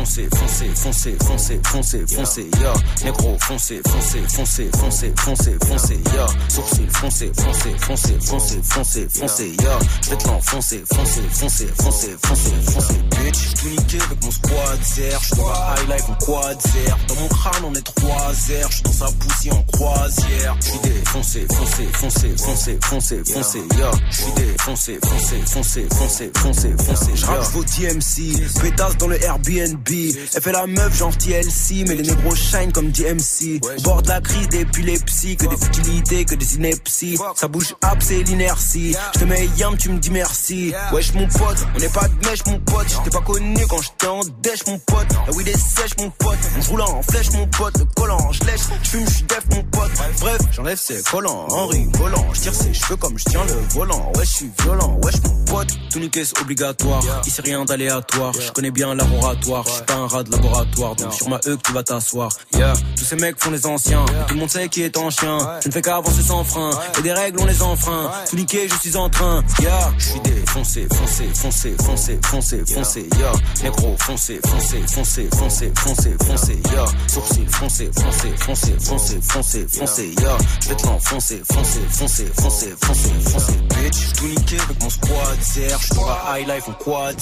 Défoncé, foncé, foncé, foncé, foncé, foncé, ya. Négro, foncé, foncé, foncé, foncé, foncé, foncé, ya. Sourcil, foncé, foncé, foncé, foncé, foncé, foncé, ya. J'vais te l'enfoncer, foncé, foncé, foncé, foncé, foncé, bitch. J'suis niqué avec mon squad zer, j'suis dans high life en quad zer. Dans mon crâne on est trois zer, j'suis dans sa poussière en croisière. J'suis défoncé, foncé, foncé, foncé, foncé, foncé, ya. J'suis défoncé, foncé, foncé, foncé, foncé, foncé, J'rappe vos DMC, pétasse dans le Airbnb. Elle fait la meuf genre TLC, mais les négros shine comme DMC. Bord de la crise d'épilepsie, que des futilités, que des inepties. Ça bouge up, c'est l'inertie. Je te mets yam, tu me dis merci. Wesh mon pote, on n'est pas de mèche mon pote. J'étais pas connu quand j'étais en dèche mon pote. La weed est sèche mon pote. On roule en flèche mon pote. Le collant, je lèche, j'fume, j'suis def mon pote. Bref, j'enlève ses collants en rigolant. J'tire ses cheveux comme j'tiens le volant. Ouais, j'suis violent, wesh mon pote. Tout niquer c'est obligatoire. Ici rien d'aléatoire. Je connais bien laboratoire. J'suis pas un rat de laboratoire. Donc sur ma E que tu vas t'asseoir. Yeah, tous ces mecs font les anciens. Tout le monde sait qui est en chien. Je ne fais qu'avancer sans frein. Et des règles on les enfreint. Tout niquer, je suis en train. Yeah, j'suis défoncé, foncé, foncé, foncé, foncé, foncé. Yeah, négro, foncé, foncé, foncé, foncé, foncé, foncé. Yeah, sourcil, foncé, foncé, foncé, foncé, foncé, foncé. Yeah, je vais te l'enfoncer, foncé, foncé, foncé, foncé, foncé. Bitch, tout niqué avec mon squad zer. J'suis dans la high life en quad.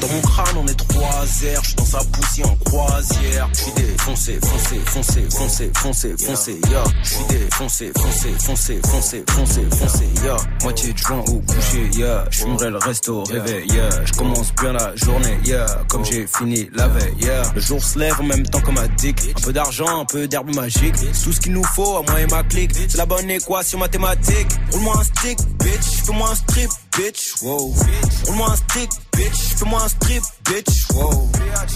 Dans mon crâne on est trois zer. J'suis dans sa poussière en croisière. J'suis défoncé, foncé, foncé, foncé, foncé, foncé. Yeah, j'suis défoncé, foncé, foncé, foncé, foncé, foncé. Yeah, moitié de joint au coucher. Yeah, j'fumerai le resto réveil. Yeah, j'commence bien la journée. Yeah, comme j'ai fini la veille. Yeah, le jour se lève en même temps comme un dick. Un peu d'argent, un peu d'herbe magique. Tout ce qu'il nous faut à moi et ma clique. C'est la bonne équation mathématique. Roule-moi un stick, bitch. Fais-moi un strip, bitch. Wow. Roule-moi un stick, bitch. Fais-moi un strip, bitch. Wow.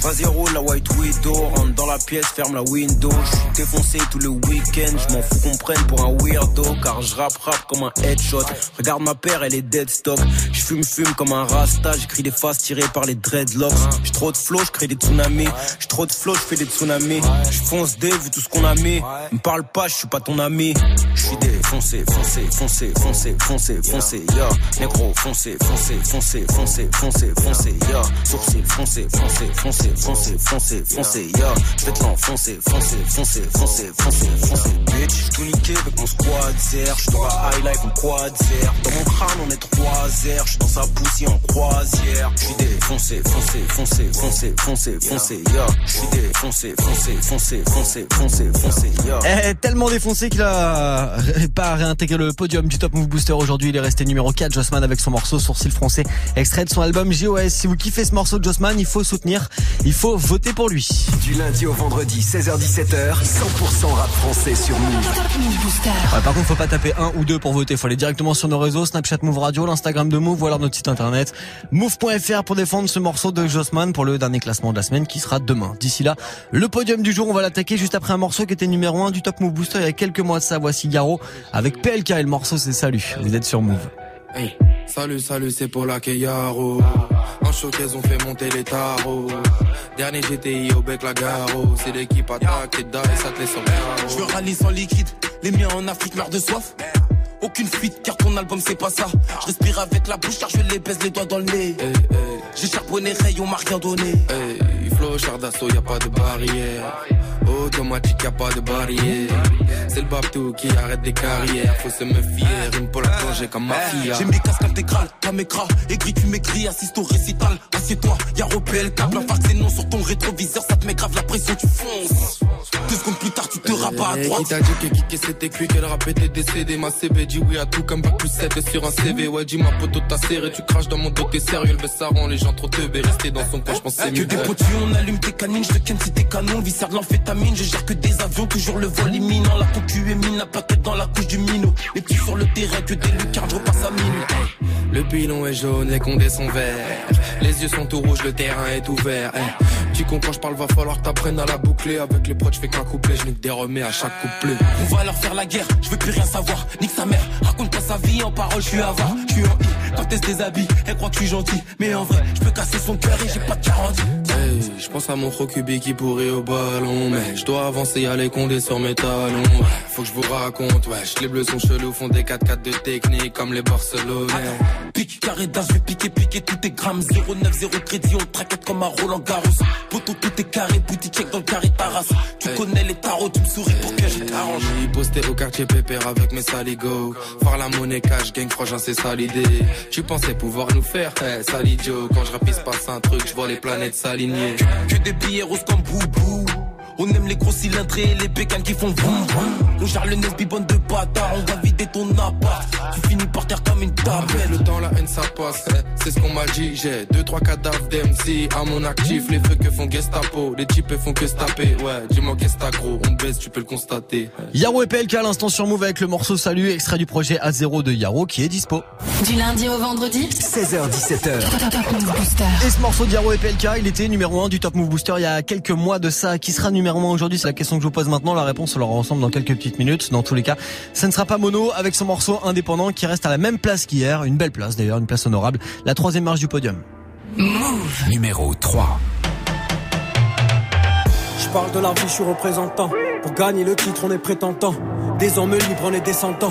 Vas-y, roule la white widow. Rentre dans la pièce, ferme la window. J'suis défoncé tout le week-end. J'm'en fous qu'on prenne pour un weirdo. Car je rappe rap comme un headshot. Regarde ma paire, elle est dead stock. J'fume, fume comme un rasta. J'écris des faces tirées par les dreadlocks. J'ai trop de flow, j'crée des tsunamis. J'ai trop de flow, j'fais des tsunamis. J'fonce des vu tout ce qu'on a mis. Me parle pas, j'suis pas ton ami. J'suis défoncé, foncé, foncé, foncé, foncé, foncé, ya. Négro, foncé, foncé, foncé, foncé, foncé, foncé, ya. Sourcil, foncé, foncé, foncé, foncé, foncé, foncé, ya. J'vais te l'enfoncer, foncé, foncé, foncé, foncé, foncé, bitch. J'suis tout niqué avec mon squad zer. J'suis dans la high life en quad zer. Dans mon crâne on est trois zer. J'suis dans sa poussière en croisière. J'suis défoncé, foncé, foncé, foncé, foncé, foncé, ya. J'suis défoncé, foncé, foncé, foncé, foncé, foncé, ya. Eh, tellement défoncé qu'il a pas réintégré le podium du Top Move Booster aujourd'hui. Il est resté numéro 4, Jossman avec son morceau Sourcil français, extrait de son album JOS. Si vous kiffez ce morceau de Jossman, il faut soutenir, il faut voter pour lui. Du lundi au vendredi, 16h17h, 100% rap français sur Move. Ouais, par contre, faut pas taper un ou deux pour voter. Faut aller directement sur nos réseaux, Snapchat Move Radio, l'Instagram de Move, ou alors notre site internet, move.fr pour défendre ce morceau de Jossman pour le dernier classement de la semaine qui sera demain. D'ici là, le podium du jour, on va l'attaquer juste après un morceau qui était numéro 1 du Top Move Booster il y a quelques mois de ça. Voici Garo avec PLK et le morceau c'est Salut. Vous êtes sur Move. Hey, salut, salut, c'est pour la Keyaro. En showcase, on fait monter les tarots. Dernier GTI au bec, la garo. C'est l'équipe attaque, dalle et ça te laisse carreau. Je veux rallye sans liquide, les miens en Afrique meurent de soif. Aucune fuite car ton album c'est pas ça. Je respire avec la bouche car je les baise les doigts dans le nez. J'ai charbonné Ray, on m'a rien donné. Hey, flow, char d'assaut, y a pas de barrière. Automatique, y a pas de barrière. C'est le Babtou qui arrête des carrières. Faut se méfier, rime pour la plongée comme ma fille. J'ai mes casques intégrales, ta m'écras. Écrit, tu m'écris, assiste au récital. Assieds-toi, y'a repé le câble. Un c'est non sur ton rétroviseur, ça te met grave la pression, tu fonces. Deux secondes plus tard, tu te rabats à droite. Qui t'a dit que kické c'était cuit, qu'elle rap était décédé? Ma CB dit oui à tout comme bac plus 7 sur un CV Ouais dis ma pote t'as serré, tu craches dans mon dos t'es sérieux Le ça rend les gens trop teubés, rester dans son coin c'est Que mieux. des potus, on allume tes canines, je te ken si t'es canon, viscère de l'amphétamine, je gère que des avions, toujours le vol imminent, la concu est mine, la plaquette dans la couche du minot, les petits sur le terrain, que des lucarnes, je repasse à minute. Le pilon est jaune, les condés sont verts. Les yeux sont tout rouges, le terrain est ouvert. Eh, Tu comprends, je parle, va falloir que t'apprennes à la boucler. Avec les proches, je fais qu'un couplet, je nique des remets à chaque couplet. On va leur faire la guerre, je veux plus rien savoir. Nique sa mère, raconte pas sa vie en parole, je suis avare, je suis I. Quand elle se déshabille, elle croit que je suis gentil. Mais en vrai, je peux casser son cœur et j'ai pas de garantie. Hey, je pense à mon Rokubi qui pourrait au ballon. Mais je dois avancer, y'a les condés sur mes talons. Ouais, Faut que je vous raconte, wesh. Les bleus sont chelous, font des 4-4 de technique comme les Barcelonais. Pique, carré d'as, je vais piquer, piquer tous tes grammes. 0,9, 0 crédit, on traquette comme un Roland Garros. Poto, tout est carré, boutique check dans le carré Taras. Tu connais les tarots, tu me souris pour que je t'arrange. J'ai posté au quartier pépère avec mes saligots. Faire la monnaie cash, gang frangin, c'est ça l'idée. Tu pensais pouvoir nous faire, eh, sale idiot. Quand je rapisse passe un truc, je vois les planètes s'aligner. Que des billets roses comme boubou. On aime les gros cylindrés et les bécanes qui font vroom vroom. On gère le bande de bâtards, on va vider ton appart. Tu finis par terre comme une table. Le temps, la haine, ça passe, eh, c'est ce qu'on m'a dit. J'ai deux, trois cadavres d'MC à mon actif. Les feux que font Gestapo, les types font que se taper. Ouais, dis-moi qu'est-ce gros, on baisse, tu peux le constater. Yaro et PLK à l'instant sur Move avec le morceau Salut, extrait du projet A0 de Yaro qui est dispo. Du lundi au vendredi? 16h17h. Top Move Booster. Et ce morceau de Yaro et PLK, il était numéro 1 du Top Move Booster il y a quelques mois de ça. Qui sera numéro 1 aujourd'hui C'est la question que je vous pose maintenant. La réponse, on l'aura ensemble dans quelques petites minutes. Dans tous les cas, ça ne sera pas Mono avec son morceau indépendant qui reste à la même place qu'hier. Une belle place d'ailleurs, une place honorable. La troisième marche du podium. Move. Numéro 3. Je parle de la vie, je suis représentant. Pour gagner le titre, on est prétentant. Des hommes libres, on est descendants.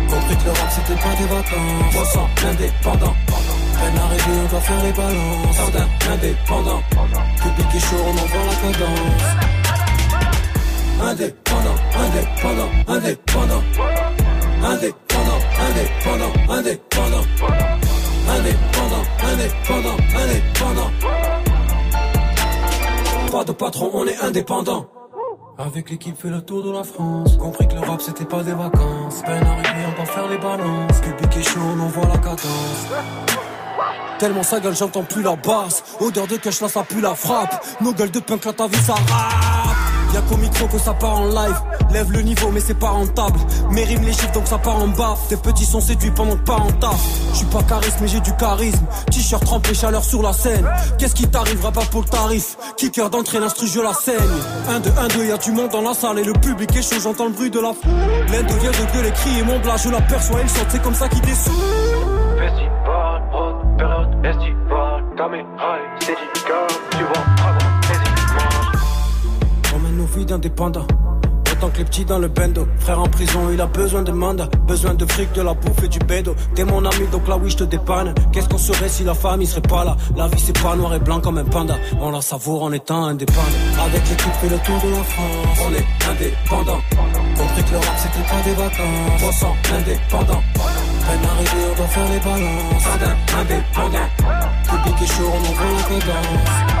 Compris que le rap, c'était pas des vacances. 300 indépendant. Peine arrivée, on doit faire les balances. Jardin indépendant. Public est chaud, on envoie la cadence. Indépendant, indépendant, indépendant. Indépendant, indépendant, indépendant. Indépendant, indépendant, indépendant. Pas de patron, on est indépendant. Avec l'équipe fait le tour de la France. Compris que le rap c'était pas des vacances. Peine arrivée on va faire les balances. Public chaud on envoie la cadence. Tellement sa gueule j'entends plus la basse. Odeur de cash là ça pue la frappe. Nos gueules de punk là ta vie ça Y'a qu'au micro que ça part en live. Lève le niveau mais c'est pas rentable. Mes rimes les chiffres donc ça part en bas. Tes petits sont séduits pendant que pas en taf Je suis pas charisme mais j'ai du charisme. T-shirt trempé chaleur sur la scène. Qu'est-ce qui t'arrivera pas pour le tarif? Kicker d'entrée l'instru je la saigne. 1 2 1 2 y'a du monde dans la salle Et le public est chaud. J'entends le bruit de la foule. L'un devient de gueuler crier mon blas Je l'aperçois il saute c'est comme ça qu'il descend Festival, prod, période, On vies d'indépendants. Autant que les petits dans le bendo. Frère en prison, il a besoin de mandat. Besoin de fric, de la bouffe et du bédo. T'es mon ami, donc là oui, je te dépanne. Qu'est-ce qu'on serait si la famille serait pas là? La vie, c'est pas noir et blanc comme un panda. On la savoure en étant indépendant. Avec l'équipe, fait le tour de la France. On est indépendant. Compris que le rap, c'était pas des vacances. 300 indépendant. Peine arrivée, on doit faire les balances. Indépendant. Public est chaud, on envoie la cadence.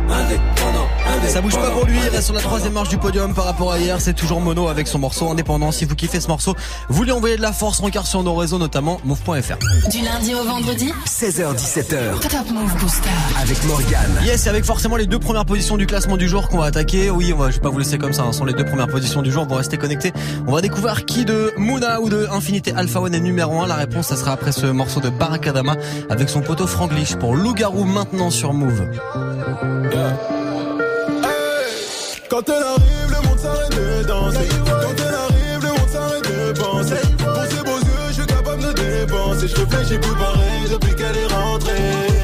Indépendant, indépendant. Ça bouge pas pour lui, il reste sur la troisième marche du podium par rapport à hier. C'est toujours Mono avec son morceau indépendant. Si vous kiffez ce morceau, vous lui envoyez de la force, rencard sur nos réseaux, notamment move.fr. Du lundi au vendredi 16h17h. Top Move Booster. Avec Morgane. Yes, et avec forcément les deux premières positions du classement du jour qu'on va attaquer. Oui, on va, je vais pas vous laisser comme ça, hein, ce sont les deux premières positions du jour. Vous restez connectés. On va découvrir qui de Mouna ou de Infinité Alpha One est numéro 1. La réponse, ça sera après ce morceau de Barakadama avec son poteau Franglish pour Loup-Garou maintenant sur Move. Quand elle arrive, le monde s'arrête de danser. Quand elle arrive, le monde s'arrête de penser. Pour ses beaux yeux, je suis capable de dépenser. Je j'ai plus pareil depuis qu'elle est rentrée.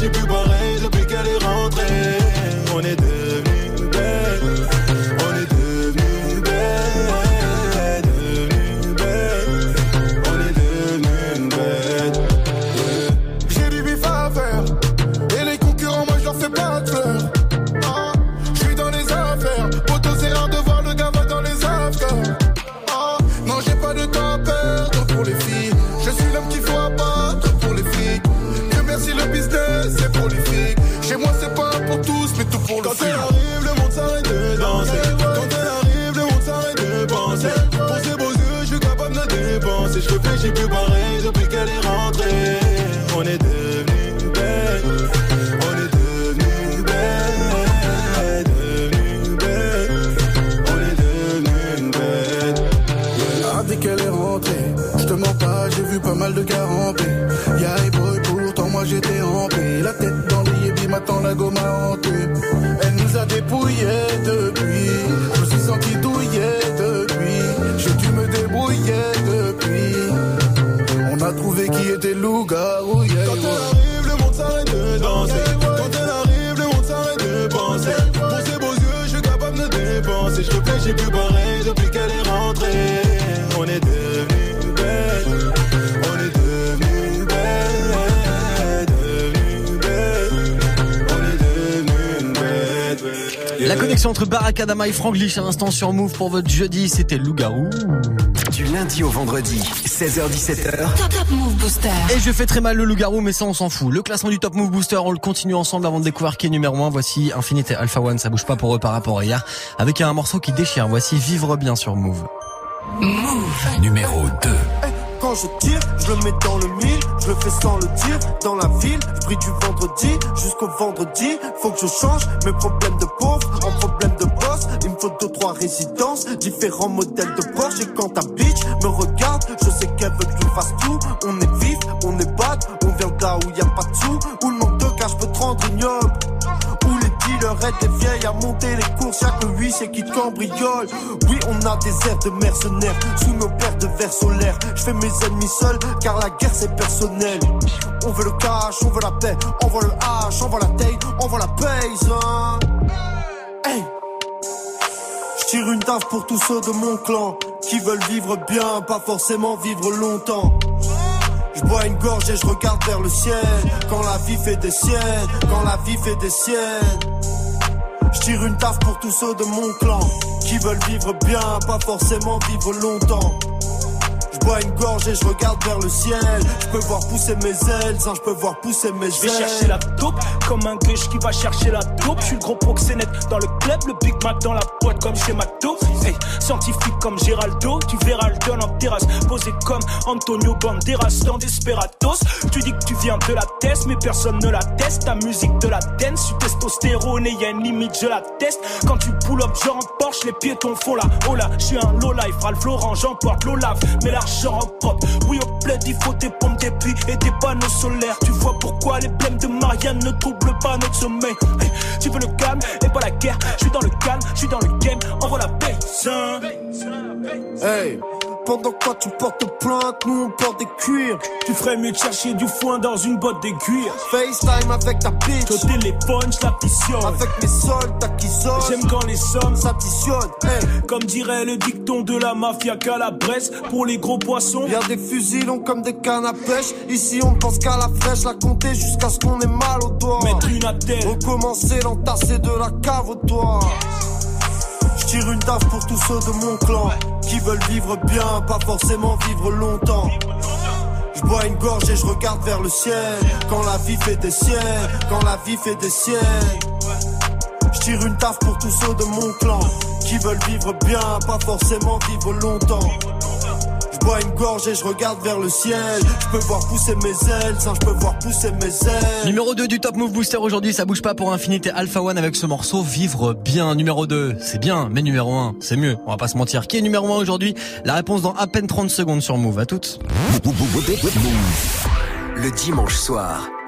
J'ai plus pareil ramper. Y'a et boy, pourtant moi j'étais rampé. La tête dans les yébis, m'attend la gomme à hanter. Elle nous a dépouillés depuis. Je me suis senti douillé depuis. J'ai dû me débrouiller depuis. On a trouvé qui était le loup-garou. yeah, Quand elle arrive, le monde s'arrête de danser. Quand elle arrive, le monde s'arrête de penser. Pour ses beaux yeux, je suis capable de dépenser. Je fais, j'ai plus pareil depuis qu'elle est rentrée. On est devenu La connexion entre Barakadama et Franglish à l'instant sur Move pour votre jeudi, c'était Loup-Garou. Du lundi au vendredi, 16h17h. Top Top Move Booster. Et je fais très mal le loup-garou, mais ça on s'en fout. Le classement du Top Move Booster, on le continue ensemble avant de découvrir qui est numéro 1. Voici Infinite et Alpha One, ça bouge pas pour eux par rapport à hier. Avec un morceau qui déchire, voici Vivre bien sur Move. Move. Numéro 2. Quand je tire, je le mets dans le mille, je le fais sans le dire, dans la ville, je brille du vendredi jusqu'au vendredi, faut que je change mes problèmes de pauvre faut deux trois résidences, différents modèles de Porsche et quand ta bitch me regarde, je sais qu'elle veut que je fasse tout, on est vif, on est bad, on vient là où y a pas de sous, où le manque de cash peut te rendre ignoble, où les dealers aident les vieilles à monter les courses, chaque huit c'est qui te cambriole. Oui, on a des airs de mercenaires sous nos paires de verres solaires. Je fais mes ennemis seuls car la guerre c'est personnel. On veut le cash, on veut la paix, on veut le hache, on veut la taille, on veut la paye. Hein. Hey. Tire une taf pour tous ceux de mon clan qui veulent vivre bien, pas forcément vivre longtemps. Je bois une gorge et je regarde vers le ciel. Quand la vie fait des siennes, quand la vie fait des siennes. Je tire une taf pour tous ceux de mon clan qui veulent vivre bien, pas forcément vivre longtemps. Je bois une gorge et je regarde vers le ciel. Je peux voir pousser mes ailes, hein, je peux voir pousser mes ailes. Je vais chercher la taupe comme un gueche qui va chercher la taupe. Je suis le gros proxénète dans le club, le Big Mac dans la boîte comme chez McDo. Scientifique comme Géraldo, tu verras le don en terrasse. Posé comme Antonio Banderas dans Desperados. Tu dis que tu viens de la test, mais personne ne la teste. Ta musique de la dance, tu testostérone et y a une limite, je la teste. Quand tu pull up, genre en Porsche, les piétons font la là. Je suis un low life, Ralph Lauren, j'emporte l'Olaf. Mais l'argent en propre, oui au plaid, il faut des pompes, des puits et des panneaux solaires. Tu vois pourquoi les blèmes de Marianne ne troublent pas notre sommeil. Tu veux le calme et pas la guerre. Je suis dans le calme, je suis dans le game, envoie la paix. Hey, pendant que toi tu portes plainte, nous on porte des cuirs. Tu ferais mieux de chercher du foin dans une botte d'aiguille. FaceTime avec ta bitch. Au téléphone, je l'additionne. Avec mes soldats qui sortent. J'aime quand les sommes s'additionnent. Hey. Comme dirait le dicton de la mafia calabrese, pour les gros poissons. Y'a des fusils longs comme des cannes à pêche. Ici on pense qu'à la fraîche, la compter jusqu'à ce qu'on ait mal au doigt. Mettre une attelle. Recommencer, l'entasser de la cave au. Je tire une taf pour tous ceux de mon clan qui veulent vivre bien, pas forcément vivre longtemps. Je bois une gorge et je regarde vers le ciel. Quand la vie fait des siennes, quand la vie fait des siennes. Je tire une taf pour tous ceux de mon clan qui veulent vivre bien, pas forcément vivre longtemps. Je bois une gorge et je regarde vers le ciel. Je peux voir pousser mes ailes, ça, je peux voir pousser mes ailes. Numéro 2 du Top Move Booster aujourd'hui, ça bouge pas pour Infinité Alpha One avec ce morceau Vivre bien. Numéro 2, c'est bien, mais numéro 1, c'est mieux. On va pas se mentir. Qui est numéro 1 aujourd'hui? La réponse dans à peine 30 secondes sur Move. À toutes. Le dimanche soir,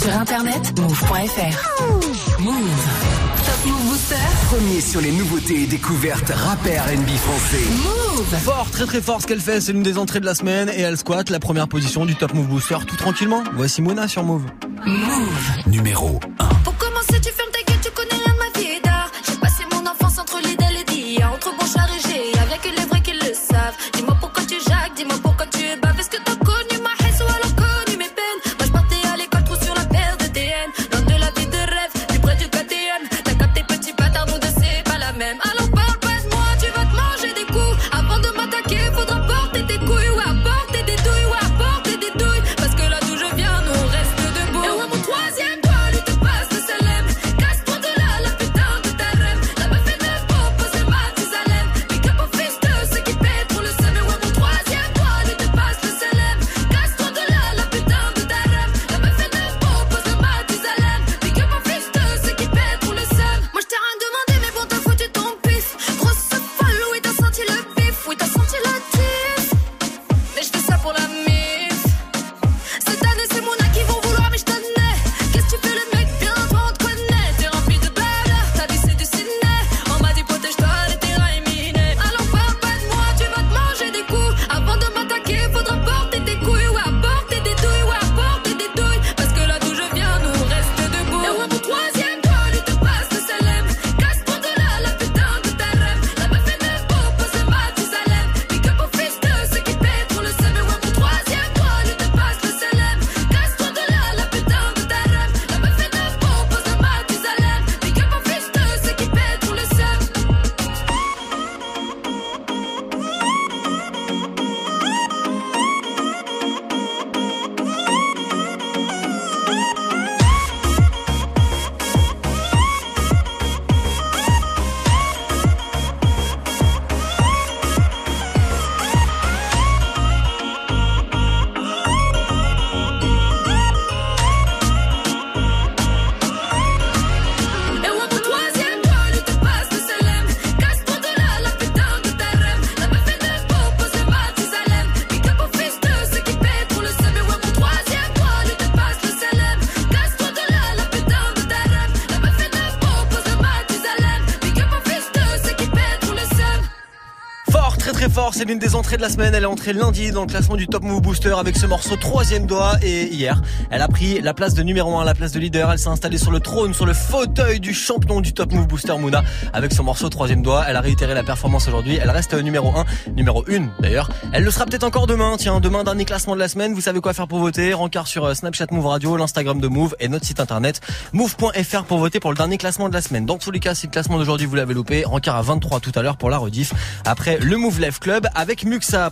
Sur internet, move.fr. Move. Top Move Booster. Premier sur les nouveautés et découvertes rap et R&B français. Move. Fort, très très fort ce qu'elle fait, c'est l'une des entrées de la semaine et elle squatte la première position du Top Move Booster tout tranquillement. Voici Mona sur Move. Move. Numéro 1. Pour commencer, tu fermes ta gueule, tu connais rien de ma vie d'art. J'ai passé mon enfance entre l'idéal l'une des entrées de la semaine. Elle est entrée lundi dans le classement du Top Move Booster avec ce morceau troisième doigt. Et hier, elle a pris la place de numéro 1, la place de leader. Elle s'est installée sur le trône, sur le fauteuil du champion du Top Move Booster Mouna avec ce morceau troisième doigt. Elle a réitéré la performance aujourd'hui. Elle reste numéro 1, numéro 1 d'ailleurs. Elle le sera peut-être encore demain. Tiens, demain, dernier classement de la semaine. Vous savez quoi faire pour voter? Rencard sur euh, Snapchat Move Radio, l'Instagram de Move et notre site internet move.fr pour voter pour le dernier classement de la semaine. Dans tous les cas, si le classement d'aujourd'hui vous l'avez loupé, Rencard à 23 tout à l'heure pour la rediff. Après le Move Life Club avec Muxa.